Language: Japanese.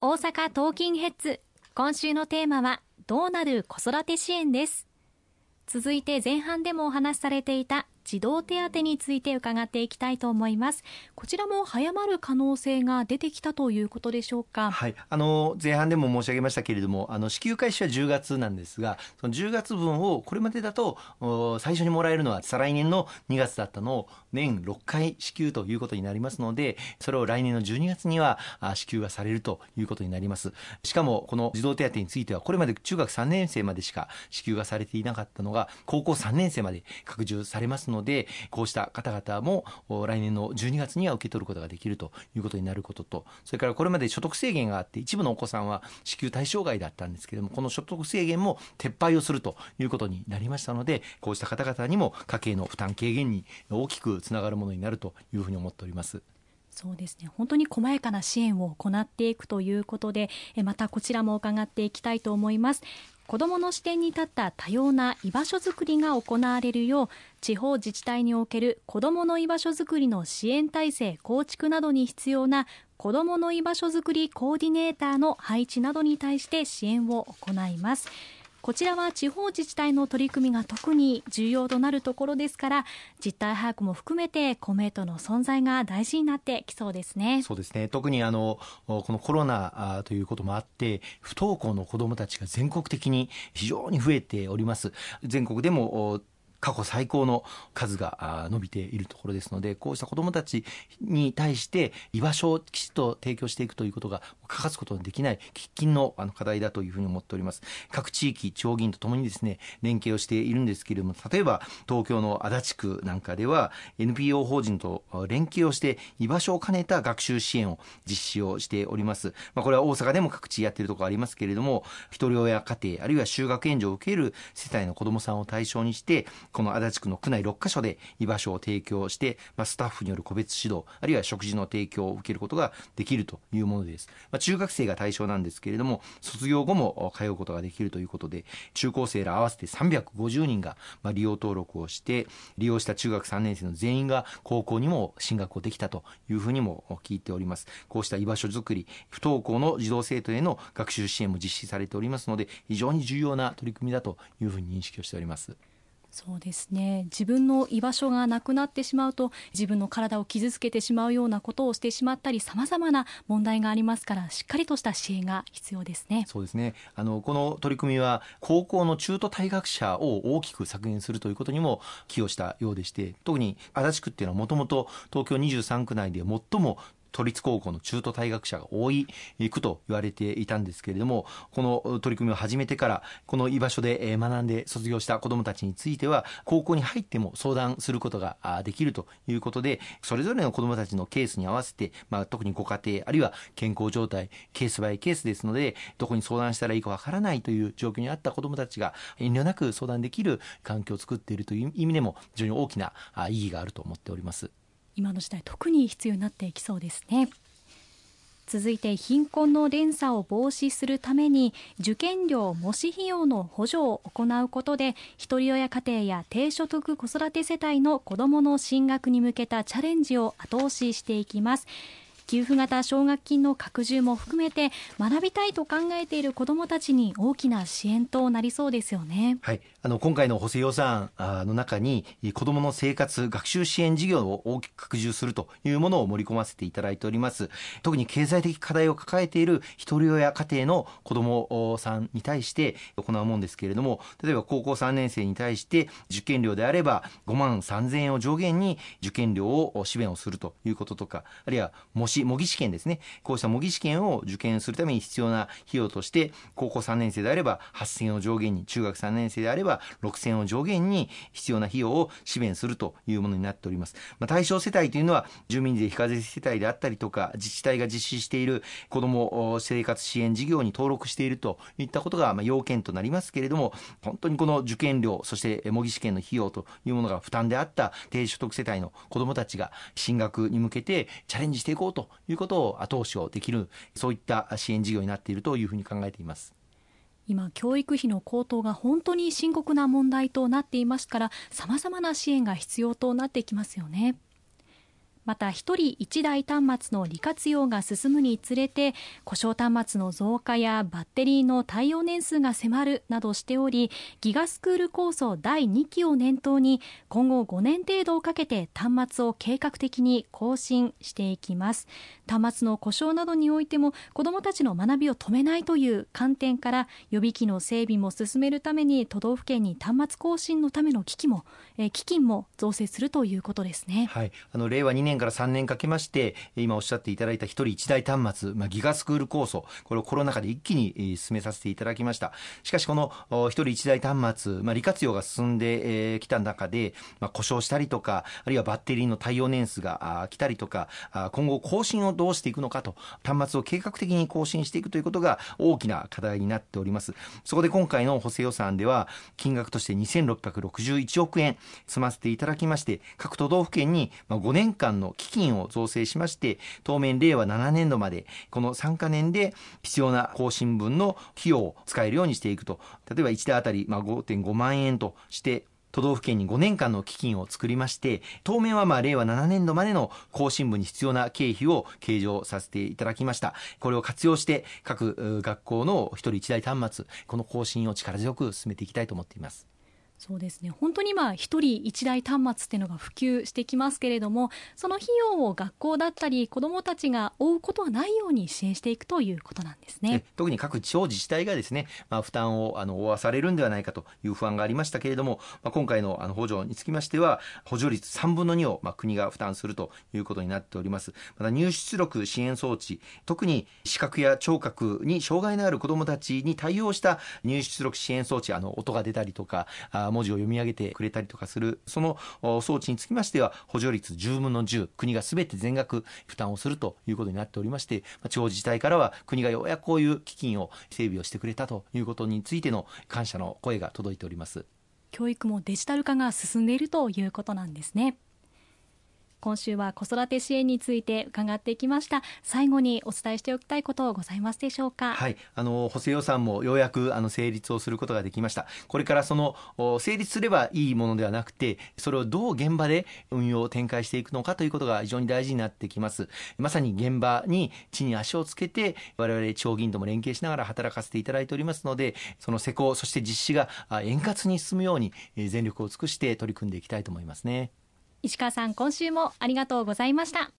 大阪トーキンヘッズ。今週のテーマはどうなる子育て支援です。続いて前半でもお話しされていた児童手当について伺っていきたいと思います。こちらも早まる可能性が出てきたということでしょうか？はい。あの前半でも申し上げましたけれどもあの支給開始は10月なんですがその10月分をこれまでだと最初にもらえるのは再来年の2月だったのを年6回支給ということになりますのでそれを来年の12月には支給がされるということになります。しかもこの児童手当についてはこれまで中学3年生までしか支給がされていなかったのが高校3年生まで拡充されますのでのでこうした方々も来年の12月には受け取ることができるということになることと。それからこれまで所得制限があって一部のお子さんは支給対象外だったんですけれどもこの所得制限も撤廃をするということになりましたのでこうした方々にも家計の負担軽減に大きくつながるものになるというふうに思っております。そうですね。本当に細やかな支援を行っていくということでまたこちらも伺っていきたいと思います。子どもの視点に立った多様な居場所づくりが行われるよう地方自治体における子どもの居場所づくりの支援体制構築などに必要な子どもの居場所づくりコーディネーターの配置などに対して支援を行います。こちらは地方自治体の取り組みが特に重要となるところですから実態把握も含めて公明党の存在が大事になってきそうですね。そうですね。特にあのこのコロナということもあって不登校の子どもたちが全国的に非常に増えております。全国でも過去最高の数が伸びているところですのでこうした子どもたちに対して居場所をきちっと提供していくということが欠かすことのできない喫緊の課題だというふうに思っております。各地域地方議員とともにですね連携をしているんですけれども例えば東京の足立区なんかでは NPO 法人と連携をして居場所を兼ねた学習支援を実施をしております、まあ、これは大阪でも各地やっているところありますけれども一人親家庭あるいは就学援助を受ける世帯の子どもさんを対象にしてこの足立区の区内6カ所で居場所を提供して、まあ、スタッフによる個別指導あるいは食事の提供を受けることができるというものです、まあ、中学生が対象なんですけれども卒業後も通うことができるということで中高生ら合わせて350人がまあ利用登録をして利用した中学3年生の全員が高校にも進学をできたというふうにも聞いております。こうした居場所づくり不登校の児童生徒への学習支援も実施されておりますので非常に重要な取り組みだというふうに認識をしております。そうですね。自分の居場所がなくなってしまうと自分の体を傷つけてしまうようなことをしてしまったりさまざまな問題がありますからしっかりとした支援が必要ですね。そうですね。あのこの取り組みは高校の中途退学者を大きく削減するということにも寄与したようでして特に足立区っていうのはもともと東京23区内で最も都立高校の中途退学者が多い区と言われていたんですけれどもこの取り組みを始めてからこの居場所で学んで卒業した子どもたちについては高校に入っても相談することができるということでそれぞれの子どもたちのケースに合わせて、まあ、特にご家庭あるいは健康状態ケースバイケースですのでどこに相談したらいいかわからないという状況にあった子どもたちが遠慮なく相談できる環境を作っているという意味でも非常に大きな意義があると思っております。今の時代特に必要になっていきそうですね。続いて貧困の連鎖を防止するために受験料模試費用の補助を行うことでひとり親家庭や低所得子育て世帯の子どもの進学に向けたチャレンジを後押ししていきます。給付型奨学金の拡充も含めて学びたいと考えている子どもたちに大きな支援となりそうですよね。はい、あの今回の補正予算の中に子どもの生活学習支援事業を大きく拡充するというものを盛り込ませていただいております。特に経済的課題を抱えている一人親家庭の子どもさんに対して行うものですけれども、例えば高校3年生に対して受験料であれば5万3000円を上限に受験料を支援をするということとか、あるいは模試模擬試験ですね。こうした模擬試験を受験するために必要な費用として高校3年生であれば8000円を上限に中学3年生であれば6000円を上限に必要な費用を支援するというものになっております、まあ、対象世帯というのは住民税非課税世帯であったりとか自治体が実施している子ども生活支援事業に登録しているといったことがま要件となりますけれども本当にこの受験料そして模擬試験の費用というものが負担であった低所得世帯の子どもたちが進学に向けてチャレンジしていこうということを後押しをできるそういった支援事業になっているというふうに考えています。今教育費の高騰が本当に深刻な問題となっていますから様々な支援が必要となってきますよねまた1人1台端末の利活用が進むにつれて故障端末の増加やバッテリーの対応年数が迫るなどしておりギガスクール構想第2期を念頭に今後5年程度をかけて端末を計画的に更新していきます。端末の故障などにおいても子どもたちの学びを止めないという観点から予備機の整備も進めるために都道府県に端末更新のための機器も、え、基金も造成するということですね、はい、あの令和2年から3年かけまして今おっしゃっていただいた1人1台端末、まあ、ギガスクール構想これをコロナ禍で一気に進めさせていただきました。しかしこの1人1台端末、まあ、利活用が進んできた中で、まあ、故障したりとかあるいはバッテリーの対応年数が来たりとか今後更新をどうしていくのかと端末を計画的に更新していくということが大きな課題になっております。そこで今回の補正予算では金額として2661億円積ませていただきまして各都道府県に5年間の基金を造成しまして当面令和7年度までこの3か年で必要な更新分の費用を使えるようにしていくと。例えば1台あたり5.5万円として都道府県に5年間の基金を作りまして当面はまあ令和7年度までの更新部に必要な経費を計上させていただきました。これを活用して各学校の1人1台端末この更新を力強く進めていきたいと思っています。そうですね。本当にまあ一人一台端末っていうのが普及してきますけれどもその費用を学校だったり子どもたちが負うことはないように支援していくということなんですね。特に各地方自治体がですね、まあ、負担をあの負わされるんではないかという不安がありましたけれども、まあ、今回のあの補助につきましては補助率3分の2をまあ国が負担するということになっております。また入出力支援装置特に視覚や聴覚に障害のある子どもたちに対応した入出力支援装置あの音が出たりとか文字を読み上げてくれたりとかするその装置につきましては補助率10分の10国がすべて全額負担をするということになっておりまして地方自治体からは国がようやくこういう基金を整備をしてくれたということについての感謝の声が届いております。教育もデジタル化が進んでいるということなんですね。今週は子育て支援について伺ってきました。最後にお伝えしておきたいことございますでしょうか。はい。あの補正予算もようやくあの成立をすることができました。これからその成立すればいいものではなくてそれをどう現場で運用を展開していくのかということが非常に大事になってきます。まさに現場に地に足をつけて我々地方議員とも連携しながら働かせていただいておりますのでその施工そして実施が円滑に進むように全力を尽くして取り組んでいきたいと思いますね。石川さん今週もありがとうございました。